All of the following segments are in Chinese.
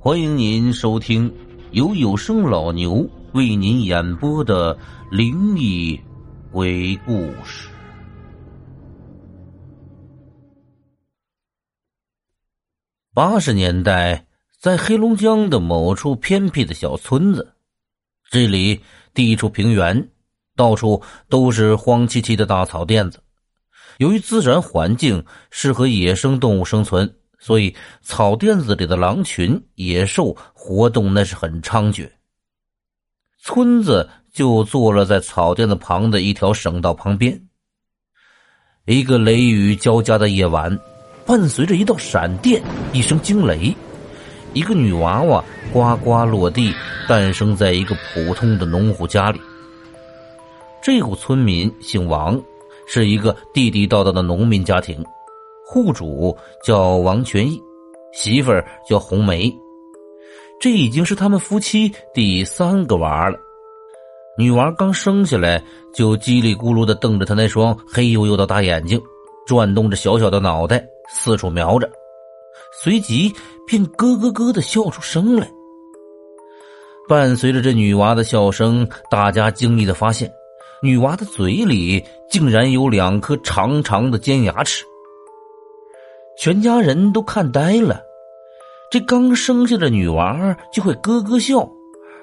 欢迎您收听由有声老牛为您演播的灵异鬼故事。八十年代，在黑龙江的某处偏僻的小村子，这里地处平原，到处都是荒凄凄的大草甸子。由于自然环境适合野生动物生存。所以，草甸子里的狼群、野兽活动那是很猖獗。村子就坐落在草甸子旁的一条省道旁边。一个雷雨交加的夜晚，伴随着一道闪电、一声惊雷，一个女娃娃呱呱落地，诞生在一个普通的农户家里。这户村民姓王，是一个地地道道的农民家庭。户主叫王全义，媳妇儿叫红梅，这已经是他们夫妻第三个娃了。女娃刚生下来就叽里咕噜的瞪着他那双黑黝黝的大眼睛，转动着小小的脑袋四处瞄着，随即便咯咯咯的笑出声来。伴随着这女娃的笑声，大家惊异的发现，女娃的嘴里竟然有两颗长长的尖牙齿。全家人都看呆了，这刚生下的女娃就会咯咯笑，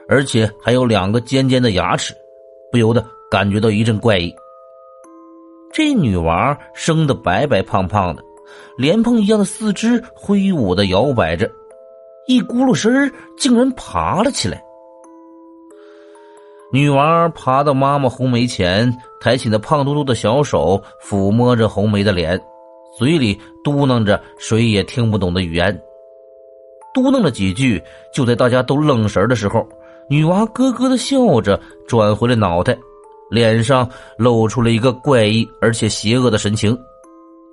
而且还有两个尖尖的牙齿，不由得感觉到一阵怪异。这女娃生的白白胖胖的，莲蓬一样的四肢挥舞的摇摆着，一咕噜声竟然爬了起来。女娃爬到妈妈红梅前，抬起那胖嘟嘟的小手抚摸着红梅的脸。嘴里嘟囔着谁也听不懂的语言，嘟囔了几句，就在大家都愣神的时候，女娃咯咯的笑着，转回了脑袋，脸上露出了一个怪异而且邪恶的神情，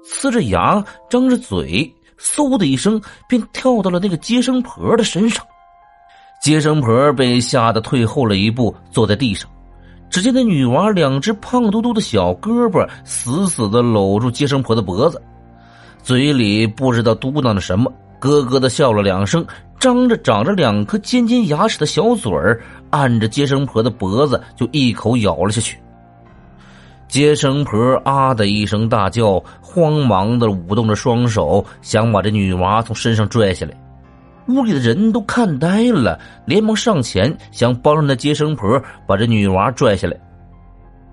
呲着牙，张着嘴，嗖的一声便跳到了那个接生婆的身上。接生婆被吓得退后了一步，坐在地上。只见那女娃两只胖嘟嘟的小胳膊死死的搂住接生婆的脖子。嘴里不知道嘟囔着什么，咯咯的笑了两声，张着长着两颗尖尖牙齿的小嘴儿，按着接生婆的脖子就一口咬了下去。接生婆啊的一声大叫，慌忙的舞动着双手，想把这女娃从身上拽下来。屋里的人都看呆了，连忙上前想帮着那接生婆把这女娃拽下来，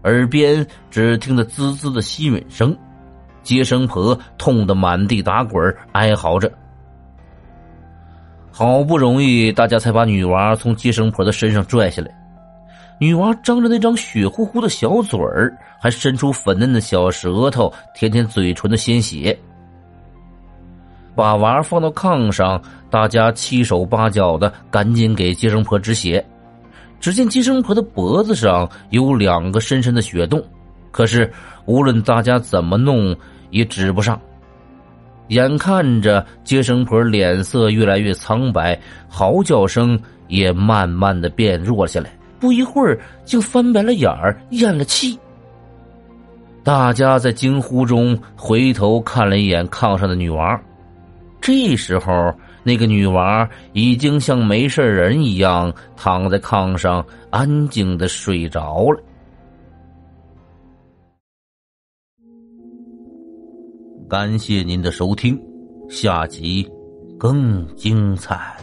耳边只听得滋滋的吸吮声。接生婆痛得满地打滚，哀嚎着。好不容易，大家才把女娃从接生婆的身上拽下来。女娃张着那张血乎乎的小嘴儿，还伸出粉嫩的小舌头舔舔嘴唇的鲜血。把娃放到炕上，大家七手八脚的赶紧给接生婆止血。只见接生婆的脖子上有两个深深的血洞，可是无论大家怎么弄。也指不上，眼看着接生婆脸色越来越苍白，嚎叫声也慢慢的变弱下来。不一会儿，竟翻白了眼儿，咽了气。大家在惊呼中回头看了一眼炕上的女娃，这时候，那个女娃已经像没事人一样躺在炕上，安静的睡着了。感谢您的收听，下集更精彩。